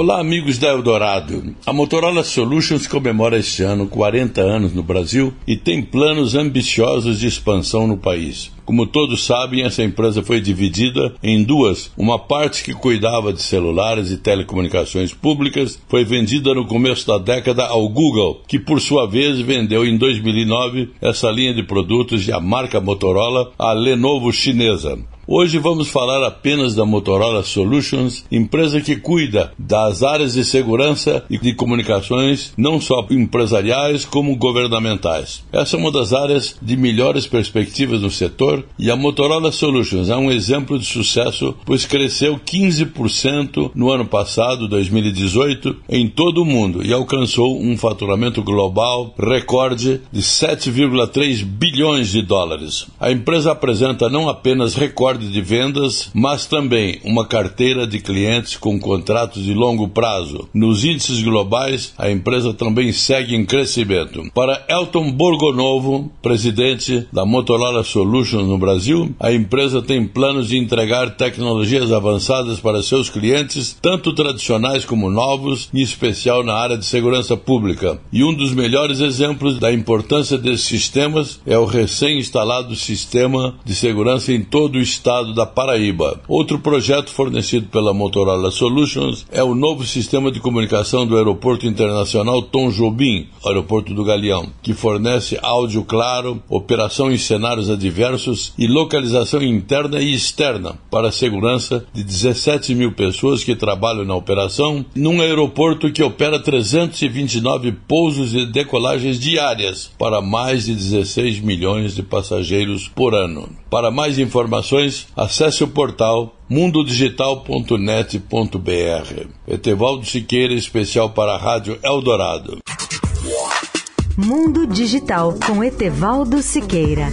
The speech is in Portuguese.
Olá, amigos da Eldorado. A Motorola Solutions comemora este ano 40 anos no Brasil e tem planos ambiciosos de expansão no país. Como todos sabem, essa empresa foi dividida em duas. Uma parte que cuidava de celulares e telecomunicações públicas foi vendida no começo da década ao Google, que por sua vez vendeu em 2009 essa linha de produtos de a marca Motorola à Lenovo chinesa. Hoje vamos falar apenas da Motorola Solutions, empresa que cuida das áreas de segurança e de comunicações, não só empresariais como governamentais. Essa é uma das áreas de melhores perspectivas no setor e a Motorola Solutions é um exemplo de sucesso, pois cresceu 15% no ano passado, 2018, em todo o mundo e alcançou um faturamento global recorde de 7,3 bilhões de dólares. A empresa apresenta não apenas recordes recorde de vendas, mas também uma carteira de clientes com contratos de longo prazo. Nos índices globais, a empresa também segue em crescimento. Para Elton Borgonovo, presidente da Motorola Solutions no Brasil, a empresa tem planos de entregar tecnologias avançadas para seus clientes, tanto tradicionais como novos, em especial na área de segurança pública. E um dos melhores exemplos da importância desses sistemas é o recém-instalado sistema de segurança em todo o estado estado da Paraíba. Outro projeto fornecido pela Motorola Solutions é o novo sistema de comunicação do Aeroporto Internacional Tom Jobim, Aeroporto do Galeão, que fornece áudio claro, operação em cenários adversos e localização interna e externa para a segurança de 17 mil pessoas que trabalham na operação, num aeroporto que opera 329 pousos e decolagens diárias para mais de 16 milhões de passageiros por ano. Para mais informações, acesse o portal mundodigital.net.br. Etevaldo Siqueira, especial para a Rádio Eldorado. Mundo Digital com Etevaldo Siqueira.